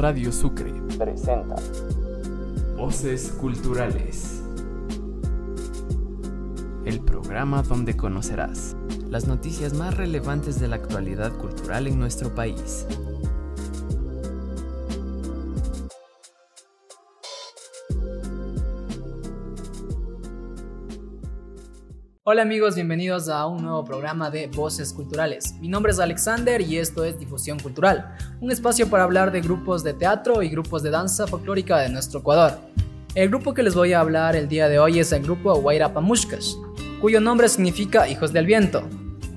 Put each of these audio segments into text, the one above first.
Radio Sucre presenta Voces Culturales. El programa donde conocerás las noticias más relevantes de la actualidad cultural en nuestro país. Hola amigos, bienvenidos a un nuevo programa de Voces Culturales. Mi nombre es Alexander y esto es Difusión Cultural, un espacio para hablar de grupos de teatro y grupos de danza folclórica de nuestro Ecuador. El grupo que les voy a hablar el día de hoy es el grupo Guairapamushkas, cuyo nombre significa Hijos del Viento.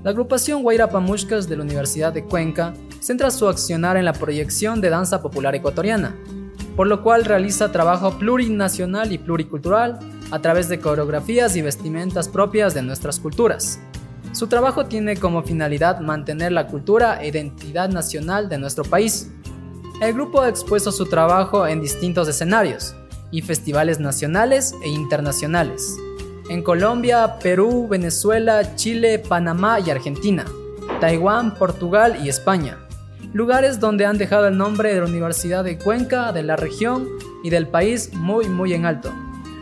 La agrupación Guairapamushkas de la Universidad de Cuenca centra su accionar en la proyección de danza popular ecuatoriana, por lo cual realiza trabajo plurinacional y pluricultural a través de coreografías y vestimentas propias de nuestras culturas. Su trabajo tiene como finalidad mantener la cultura e identidad nacional de nuestro país. El grupo ha expuesto su trabajo en distintos escenarios y festivales nacionales e internacionales, en Colombia, Perú, Venezuela, Chile, Panamá y Argentina, Taiwán, Portugal y España, lugares donde han dejado el nombre de la Universidad de Cuenca, de la región y del país muy muy en alto.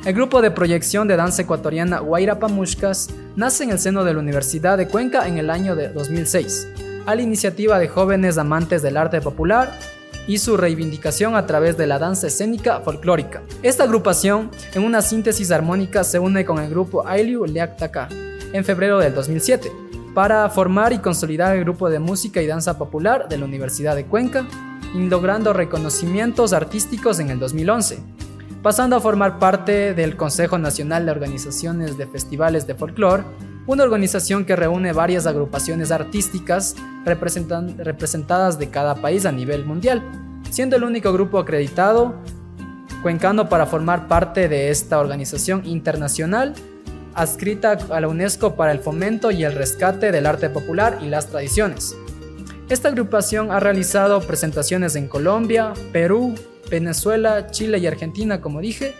El grupo de proyección de danza ecuatoriana Guairapamushkas nace en el seno de la Universidad de Cuenca en el año de 2006, a la iniciativa de jóvenes amantes del arte popular y su reivindicación a través de la danza escénica folclórica. Esta agrupación, en una síntesis armónica, se une con el grupo Ailiu Leaktaka en febrero del 2007 para formar y consolidar el grupo de música y danza popular de la Universidad de Cuenca, logrando reconocimientos artísticos en el 2011 pasando a formar parte del Consejo Nacional de Organizaciones de Festivales de Folclore, una organización que reúne varias agrupaciones artísticas representadas de cada país a nivel mundial, siendo el único grupo acreditado cuencano para formar parte de esta organización internacional adscrita a la UNESCO para el fomento y el rescate del arte popular y las tradiciones. Esta agrupación ha realizado presentaciones en Colombia, Perú, Venezuela, Chile y Argentina, como dije.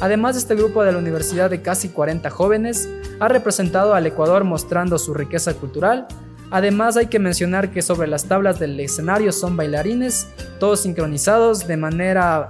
Además, este grupo de la universidad de casi 40 jóvenes ha representado al Ecuador mostrando su riqueza cultural. Además, hay que mencionar que sobre las tablas del escenario son bailarines, todos sincronizados de manera,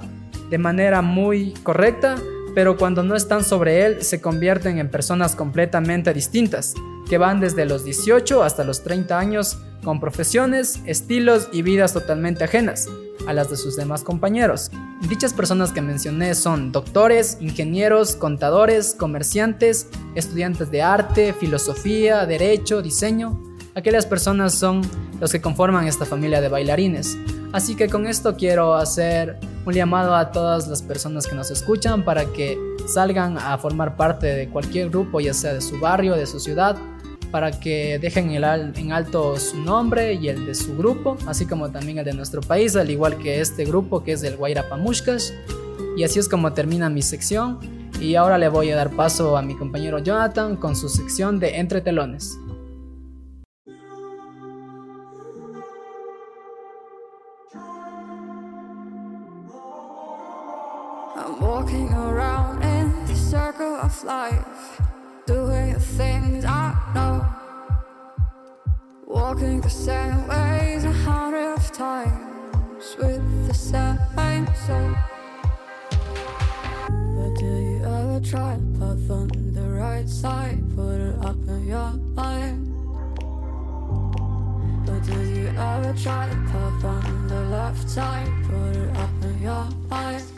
de manera muy correcta, pero cuando no están sobre él se convierten en personas completamente distintas, que van desde los 18 hasta los 30 años con profesiones, estilos y vidas totalmente ajenas a las de sus demás compañeros. Dichas personas que mencioné son doctores, ingenieros, contadores, comerciantes, estudiantes de arte, filosofía, derecho, diseño. Aquellas personas son los que conforman esta familia de bailarines. Así que con esto quiero hacer un llamado a todas las personas que nos escuchan para que salgan a formar parte de cualquier grupo, ya sea de su barrio, de su ciudad, para que dejen en alto su nombre y el de su grupo, así como también el de nuestro país, al igual que este grupo que es el Guairapamushkas. Y así es como termina mi sección. Y ahora le voy a dar paso a mi compañero Jonathan con su sección de Entre Telones. Walking the same ways a hundred of times with the same soul. But do you ever try to path on the right side? Put it up in your mind. But do you ever try to path on the left side? Put it up in your mind.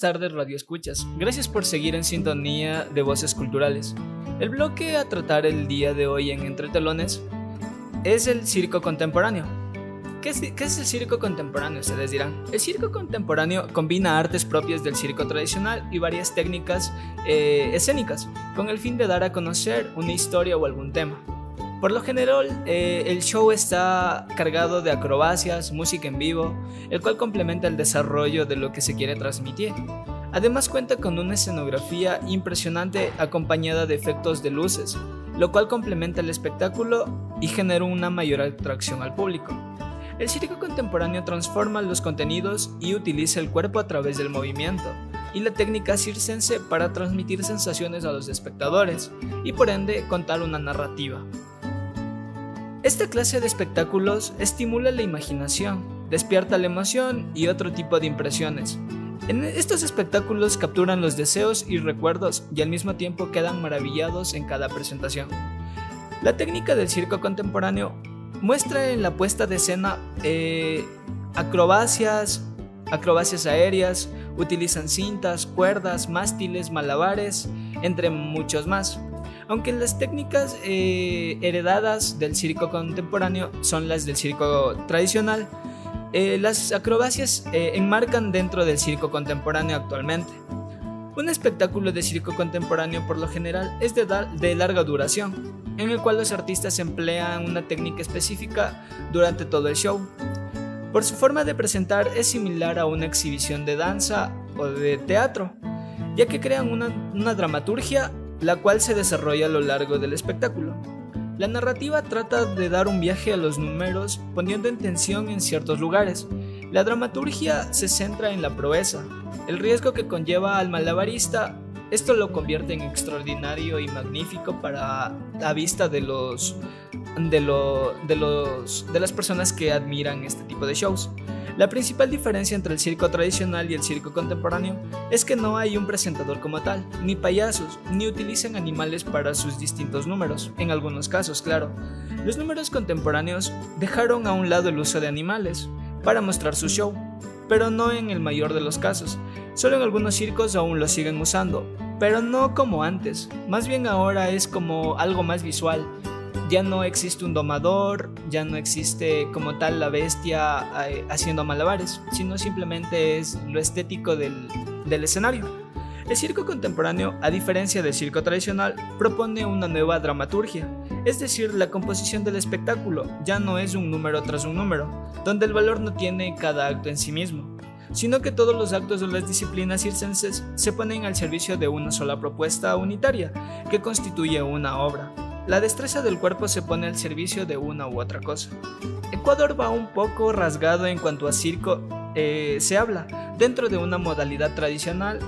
Buenas tardes, Radio Escuchas. Gracias por seguir en sintonía de Voces Culturales. El bloque a tratar el día de hoy en Entre Telones es el circo contemporáneo. ¿Qué es, qué es el circo contemporáneo? Ustedes dirán. El circo contemporáneo combina artes propias del circo tradicional y varias técnicas eh, escénicas, con el fin de dar a conocer una historia o algún tema. Por lo general, eh, el show está cargado de acrobacias, música en vivo, el cual complementa el desarrollo de lo que se quiere transmitir. Además cuenta con una escenografía impresionante acompañada de efectos de luces, lo cual complementa el espectáculo y genera una mayor atracción al público. El circo contemporáneo transforma los contenidos y utiliza el cuerpo a través del movimiento y la técnica circense para transmitir sensaciones a los espectadores y por ende contar una narrativa. Esta clase de espectáculos estimula la imaginación, despierta la emoción y otro tipo de impresiones. En estos espectáculos capturan los deseos y recuerdos y al mismo tiempo quedan maravillados en cada presentación. La técnica del circo contemporáneo muestra en la puesta de escena eh, acrobacias, acrobacias aéreas, utilizan cintas, cuerdas, mástiles, malabares, entre muchos más. Aunque las técnicas eh, heredadas del circo contemporáneo son las del circo tradicional, eh, las acrobacias eh, enmarcan dentro del circo contemporáneo actualmente. Un espectáculo de circo contemporáneo por lo general es de, larga duración, en el cual los artistas emplean una técnica específica durante todo el show. Por su forma de presentar es similar a una exhibición de danza o de teatro, ya que crean una dramaturgia la cual se desarrolla a lo largo del espectáculo. La narrativa trata de dar un viaje a los números poniendo en tensión en ciertos lugares. La dramaturgia se centra en la proeza, el riesgo que conlleva al malabarista. Esto lo convierte en extraordinario y magnífico para la vista de los de, lo- de los de las personas que admiran este tipo de shows. La principal diferencia entre el circo tradicional y el circo contemporáneo es que no hay un presentador como tal, ni payasos, ni utilizan animales para sus distintos números, en algunos casos, claro. Los números contemporáneos dejaron a un lado el uso de animales para mostrar su show, pero no en el mayor de los casos. Solo en algunos circos aún lo siguen usando, pero no como antes. Más bien ahora es como algo más visual. Ya no existe un domador, ya no existe como tal la bestia eh, haciendo malabares, sino simplemente es lo estético del, escenario. El circo contemporáneo, a diferencia del circo tradicional, propone una nueva dramaturgia, es decir, la composición del espectáculo ya no es un número tras un número, donde el valor no tiene cada acto en sí mismo, sino que todos los actos de las disciplinas circenses se ponen al servicio de una sola propuesta unitaria, que constituye una obra. La destreza del cuerpo se pone al servicio de una u otra cosa. Ecuador va un poco rasgado en cuanto a circo eh, se habla, dentro de una modalidad tradicional,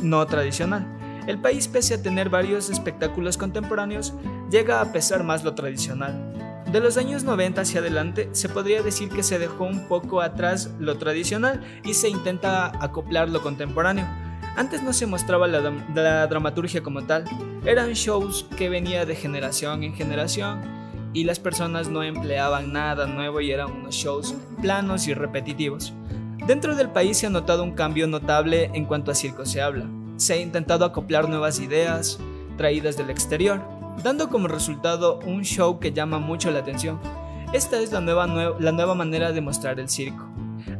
no tradicional. El país, pese a tener varios espectáculos contemporáneos, llega a pesar más lo tradicional. De los años 90 hacia adelante, se podría decir que se dejó un poco atrás lo tradicional y se intenta acoplar lo contemporáneo. Antes no se mostraba la, dram- la dramaturgia como tal, eran shows que venía de generación en generación y las personas no empleaban nada nuevo y eran unos shows planos y repetitivos. Dentro del país se ha notado un cambio notable en cuanto a circo se habla. Se ha intentado acoplar nuevas ideas traídas del exterior, dando como resultado un show que llama mucho la atención. Esta es la nueva, nue- la nueva manera de mostrar el circo.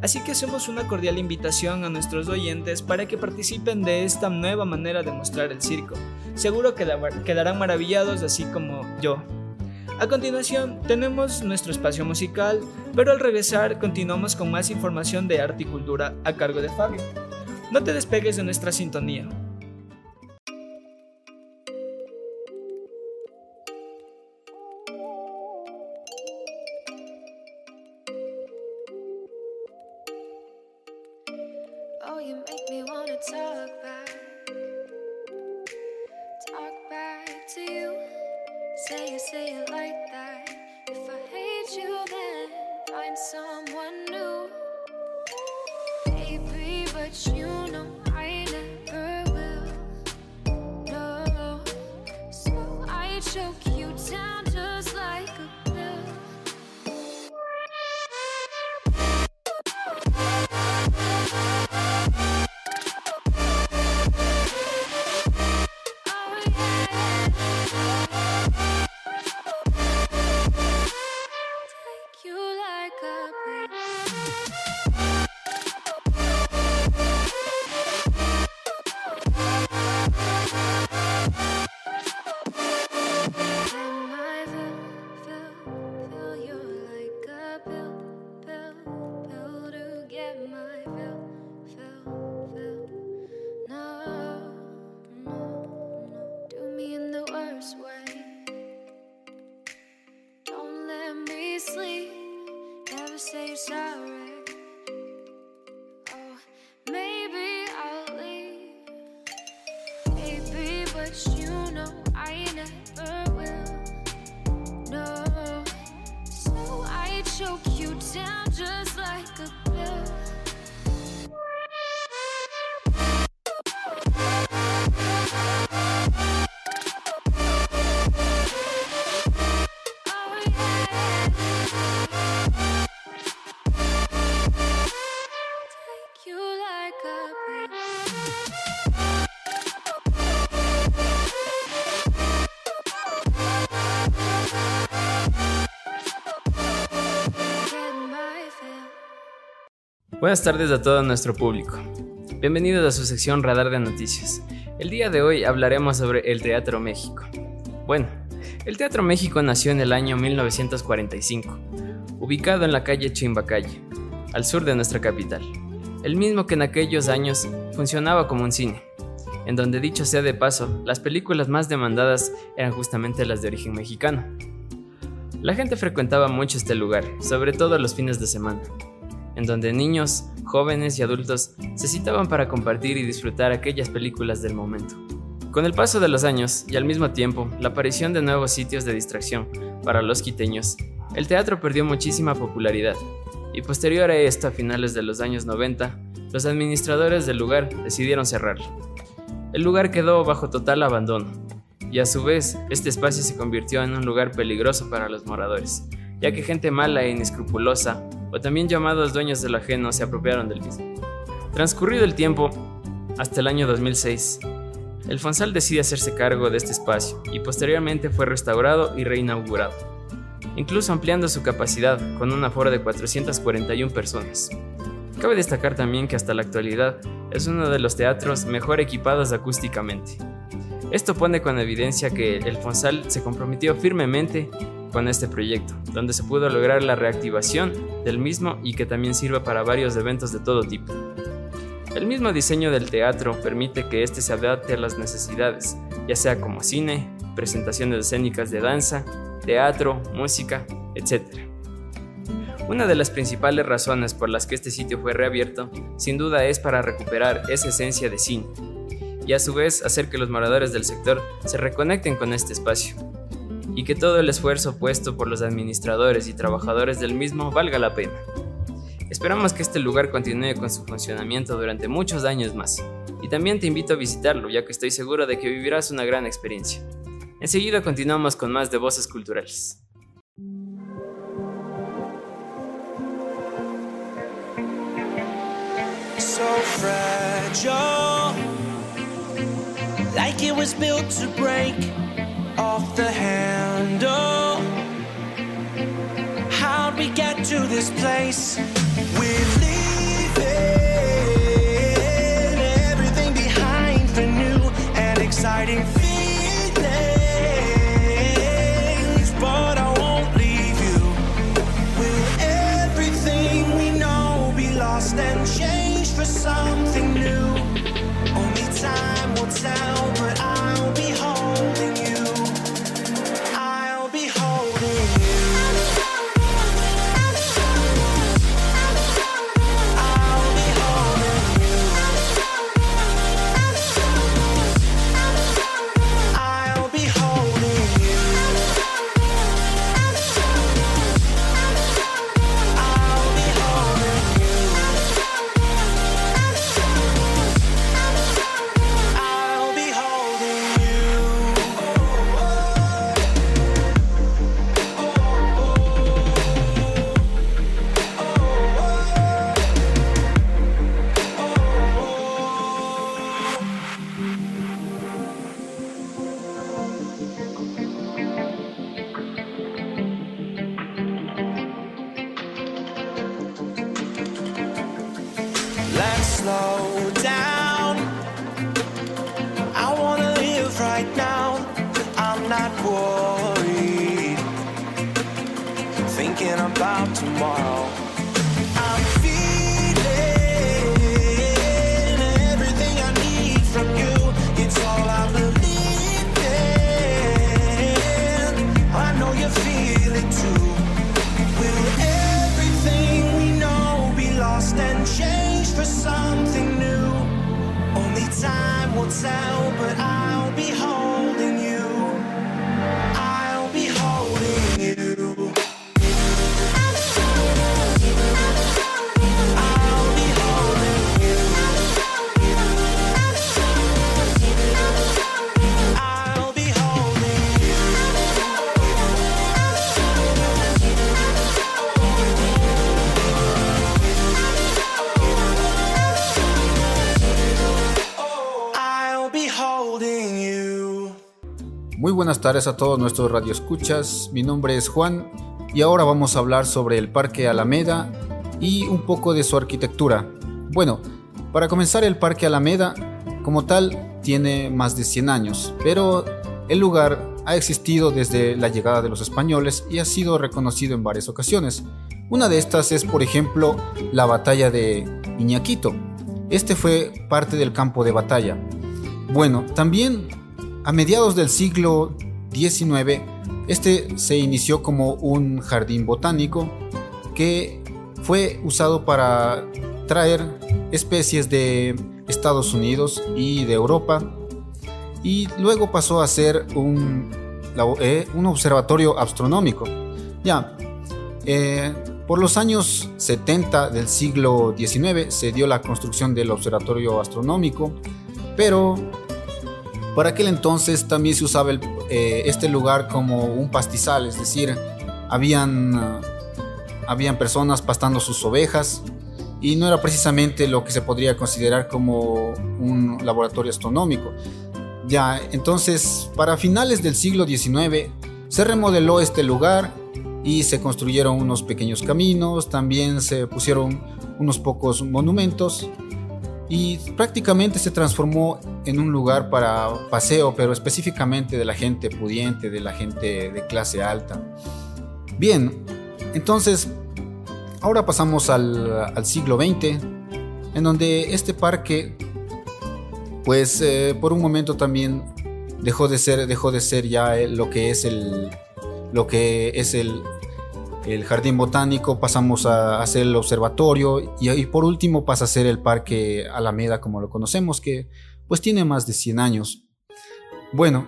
Así que hacemos una cordial invitación a nuestros oyentes para que participen de esta nueva manera de mostrar el circo. Seguro que quedarán maravillados así como yo. A continuación tenemos nuestro espacio musical, pero al regresar continuamos con más información de arte y cultura a cargo de Fabio. No te despegues de nuestra sintonía. You make me wanna talk back. Talk back to you. Say it, say it like that. If I hate you, then find someone new. Baby, but you know I never will. No. So I choke Buenas tardes a todo nuestro público. Bienvenidos a su sección Radar de Noticias. El día de hoy hablaremos sobre el Teatro México. Bueno, el Teatro México nació en el año 1945, ubicado en la calle Chimbacalle, al sur de nuestra capital. El mismo que en aquellos años funcionaba como un cine, en donde dicho sea de paso, las películas más demandadas eran justamente las de origen mexicano. La gente frecuentaba mucho este lugar, sobre todo los fines de semana, en donde niños, jóvenes y adultos se citaban para compartir y disfrutar aquellas películas del momento. Con el paso de los años y al mismo tiempo la aparición de nuevos sitios de distracción para los quiteños, el teatro perdió muchísima popularidad y posterior a esto, a finales de los años 90, los administradores del lugar decidieron cerrarlo. El lugar quedó bajo total abandono y a su vez este espacio se convirtió en un lugar peligroso para los moradores, ya que gente mala e inescrupulosa, o también llamados dueños de lo ajeno, se apropiaron del mismo. Transcurrido el tiempo, hasta el año 2006, el Fonsal decide hacerse cargo de este espacio y posteriormente fue restaurado y reinaugurado, incluso ampliando su capacidad con un aforo de 441 personas. Cabe destacar también que hasta la actualidad es uno de los teatros mejor equipados acústicamente. Esto pone con evidencia que el Fonsal se comprometió firmemente con este proyecto, donde se pudo lograr la reactivación del mismo y que también sirva para varios eventos de todo tipo. El mismo diseño del teatro permite que éste se adapte a las necesidades, ya sea como cine, presentaciones escénicas de danza, teatro, música, etc. Una de las principales razones por las que este sitio fue reabierto, sin duda es para recuperar esa esencia de cine, y a su vez hacer que los moradores del sector se reconecten con este espacio, y que todo el esfuerzo puesto por los administradores y trabajadores del mismo valga la pena. Esperamos que este lugar continúe con su funcionamiento durante muchos años más, y también te invito a visitarlo ya que estoy seguro de que vivirás una gran experiencia. Enseguida continuamos con más de Voces Culturales. Like it was built to break off the handle. How'd we get to this place? We're leaving everything behind for new and exciting slow down. I wanna live right now. I'm not worried. Thinking about tomorrow. Buenas tardes a todos nuestros radioescuchas. Mi nombre es Juan y ahora vamos a hablar sobre el Parque Alameda y un poco de su arquitectura. Bueno, para comenzar el Parque Alameda como tal tiene más de 100 años, pero el lugar ha existido desde la llegada de los españoles y ha sido reconocido en varias ocasiones. Una de estas es, por ejemplo, la batalla de Iñaquito. Este fue parte del campo de batalla. Bueno, también a mediados del siglo XIX, este se inició como un jardín botánico que fue usado para traer especies de Estados Unidos y de Europa y luego pasó a ser un, eh, observatorio astronómico. Ya, eh, por los años 70 del siglo XIX se dio la construcción del observatorio astronómico, pero por aquel entonces también se usaba eh, este lugar como un pastizal, es decir, habían, ah, habían personas pastando sus ovejas y no era precisamente lo que se podría considerar como un laboratorio astronómico. Ya, entonces, para finales del siglo XIX se remodeló este lugar y se construyeron unos pequeños caminos, también se pusieron unos pocos monumentos y prácticamente se transformó en un lugar para paseo, pero específicamente de la gente pudiente, de la gente de clase alta. Bien, entonces, ahora pasamos al, siglo XX, en donde este parque, pues eh, por un momento también dejó de ser, dejó de ser ya lo que es el, lo que es el, el jardín botánico, pasamos a hacer el observatorio y, por último pasa a ser el parque Alameda como lo conocemos, que pues tiene más de 100 años. Bueno,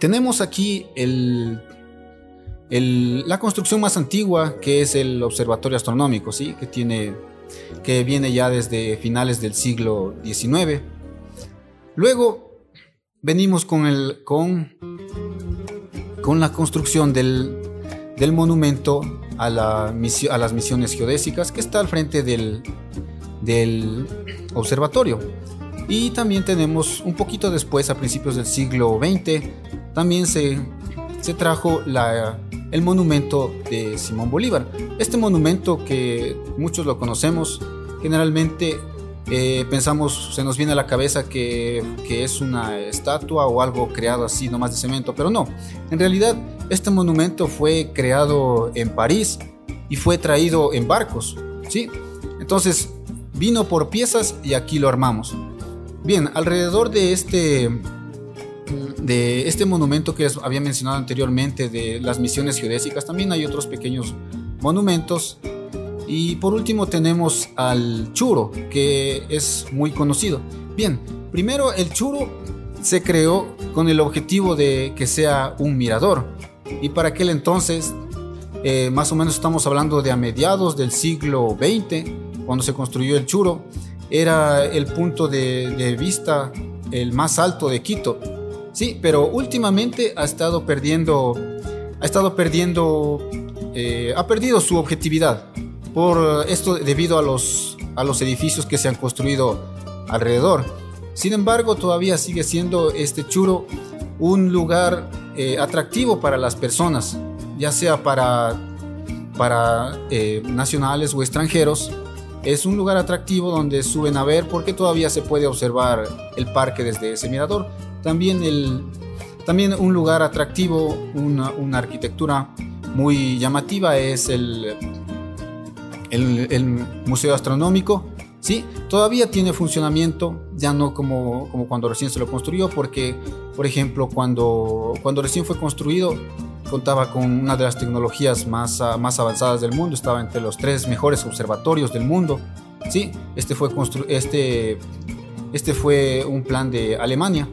tenemos aquí la construcción más antigua que es el observatorio astronómico, ¿sí? que, tiene, que viene ya desde finales del siglo XIX. Luego venimos con, el, con, con la construcción del, del monumento a, las misiones geodésicas que está al frente del, del observatorio. Y también tenemos un poquito después, a principios del siglo XX, también se, se trajo la- el monumento de Simón Bolívar. Este monumento que muchos lo conocemos, generalmente eh, pensamos, se nos viene a la cabeza que, que es una estatua o algo creado así nomás de cemento, pero no. En realidad, este monumento fue creado en París y fue traído en barcos, ¿sí? Entonces, vino por piezas y aquí lo armamos. Bien, alrededor de este, de este monumento que les había mencionado anteriormente de las misiones geodésicas, también hay otros pequeños monumentos. Y por último tenemos al churo, que es muy conocido. Bien, primero el churo se creó con el objetivo de que sea un mirador. Y para aquel entonces, eh, más o menos estamos hablando de a mediados del siglo XX, cuando se construyó el churo, era el punto de, vista el más alto de Quito. Sí, pero últimamente ha estado perdiendo, ha estado perdiendo, eh, ha perdido su objetividad por esto debido a los, a los edificios que se han construido alrededor. Sin embargo, todavía sigue siendo este churo un lugar eh, atractivo para las personas, ya sea para, para eh, nacionales o extranjeros, es un lugar atractivo donde suben a ver porque todavía se puede observar el parque desde ese mirador. También, el, también un lugar atractivo, una, una arquitectura muy llamativa es el, el, el Museo Astronómico. Sí, todavía tiene funcionamiento, ya no como, como cuando recién se lo construyó, porque, por ejemplo, cuando, cuando recién fue construido, contaba con una de las tecnologías más, ah, más avanzadas del mundo, estaba entre los tres mejores observatorios del mundo. Sí, este fue, este, este fue un plan de Alemania.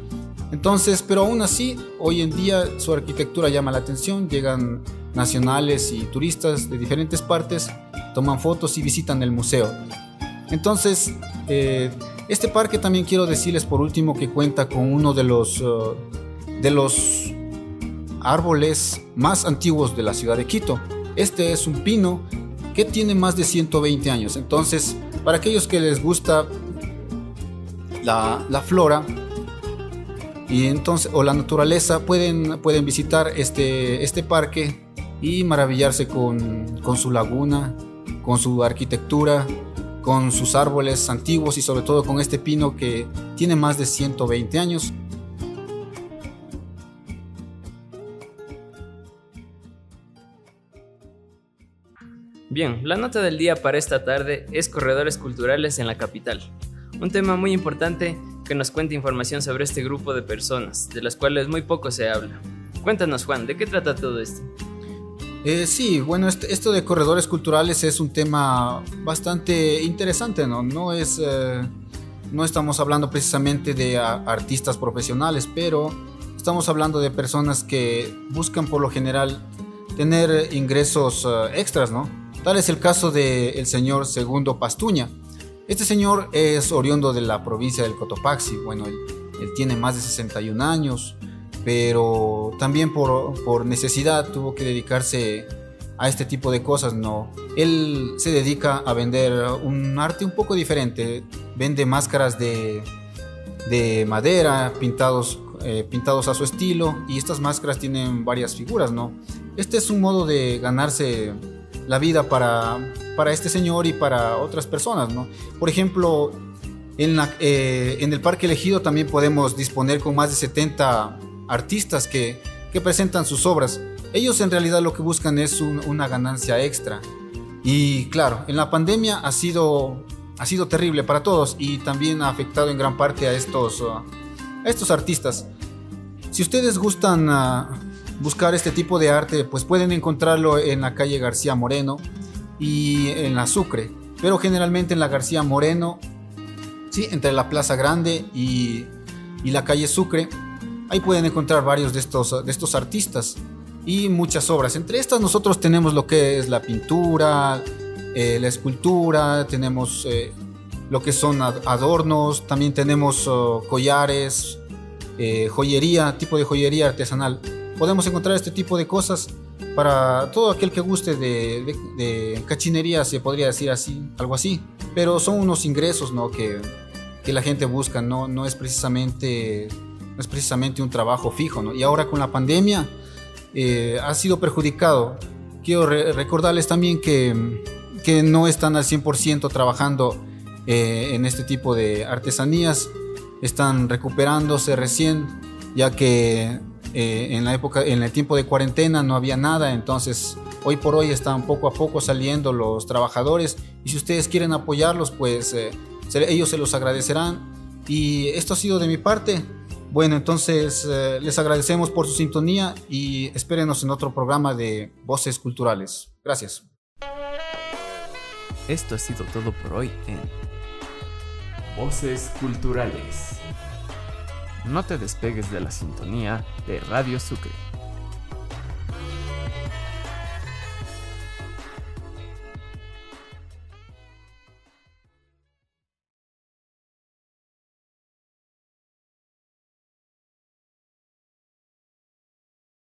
Entonces, pero aún así, hoy en día su arquitectura llama la atención, llegan nacionales y turistas de diferentes partes, toman fotos y visitan el museo. Entonces, eh, este parque también quiero decirles por último que cuenta con uno de los, uh, de los árboles más antiguos de la ciudad de Quito. Este es un pino que tiene más de 120 años. Entonces, para aquellos que les gusta la, la flora y entonces, o la naturaleza, pueden, pueden visitar este, este parque y maravillarse con, con su laguna, con su arquitectura, con sus árboles antiguos y sobre todo con este pino que tiene más de 120 años. Bien, la nota del día para esta tarde es corredores culturales en la capital. Un tema muy importante que nos cuenta información sobre este grupo de personas, de las cuales muy poco se habla. Cuéntanos Juan, ¿de qué trata todo esto? Eh, sí, bueno, esto de corredores culturales es un tema bastante interesante, ¿no? No es, eh, no estamos hablando precisamente de a- artistas profesionales, pero estamos hablando de personas que buscan por lo general tener ingresos eh, extras, ¿no? Tal es el caso del señor Segundo Pastuña. Este señor es oriundo de la provincia del Cotopaxi. Bueno, él, él tiene más de 61 años, pero también por, por necesidad tuvo que dedicarse a este tipo de cosas, ¿no? Él se dedica a vender un arte un poco diferente. Vende máscaras de, de madera, pintados, eh, pintados a su estilo, y estas máscaras tienen varias figuras, ¿no? Este es un modo de ganarse la vida para, para este señor y para otras personas, ¿no? Por ejemplo, en, la- eh, en el Parque Elegido también podemos disponer con más de 70 artistas que, que presentan sus obras. Ellos en realidad lo que buscan es un- una ganancia extra. Y claro, en la pandemia ha sido, ha sido terrible para todos y también ha afectado en gran parte a estos, uh, a estos artistas. Si ustedes gustan uh, buscar este tipo de arte, pues pueden encontrarlo en la calle García Moreno y en la Sucre. Pero generalmente en la García Moreno, sí, entre la Plaza Grande y, y la calle Sucre, ahí pueden encontrar varios de estos, de estos artistas y muchas obras. Entre estas nosotros tenemos lo que es la pintura, eh, la escultura, tenemos eh, lo que son ad- adornos, también tenemos oh, collares, eh, joyería, tipo de joyería artesanal. Podemos encontrar este tipo de cosas para todo aquel que guste de, de- de cachinería, se podría decir así, algo así. Pero son unos ingresos ¿no? que, que la gente busca, no, no, es precisamente, no es precisamente un trabajo fijo. ¿no? Y ahora con la pandemia eh, ha sido perjudicado. Quiero re- recordarles también que, que no están al 100% trabajando eh, en este tipo de artesanías, están recuperándose recién, ya que eh, en la época, en el tiempo de cuarentena no había nada, entonces hoy por hoy están poco a poco saliendo los trabajadores y si ustedes quieren apoyarlos, pues ellos se los agradecerán. Y esto ha sido de mi parte. Bueno, entonces eh, les agradecemos por su sintonía y espérenos en otro programa de Voces Culturales. Gracias. Esto ha sido todo por hoy en Voces Culturales. No te despegues de la sintonía de Radio Sucre.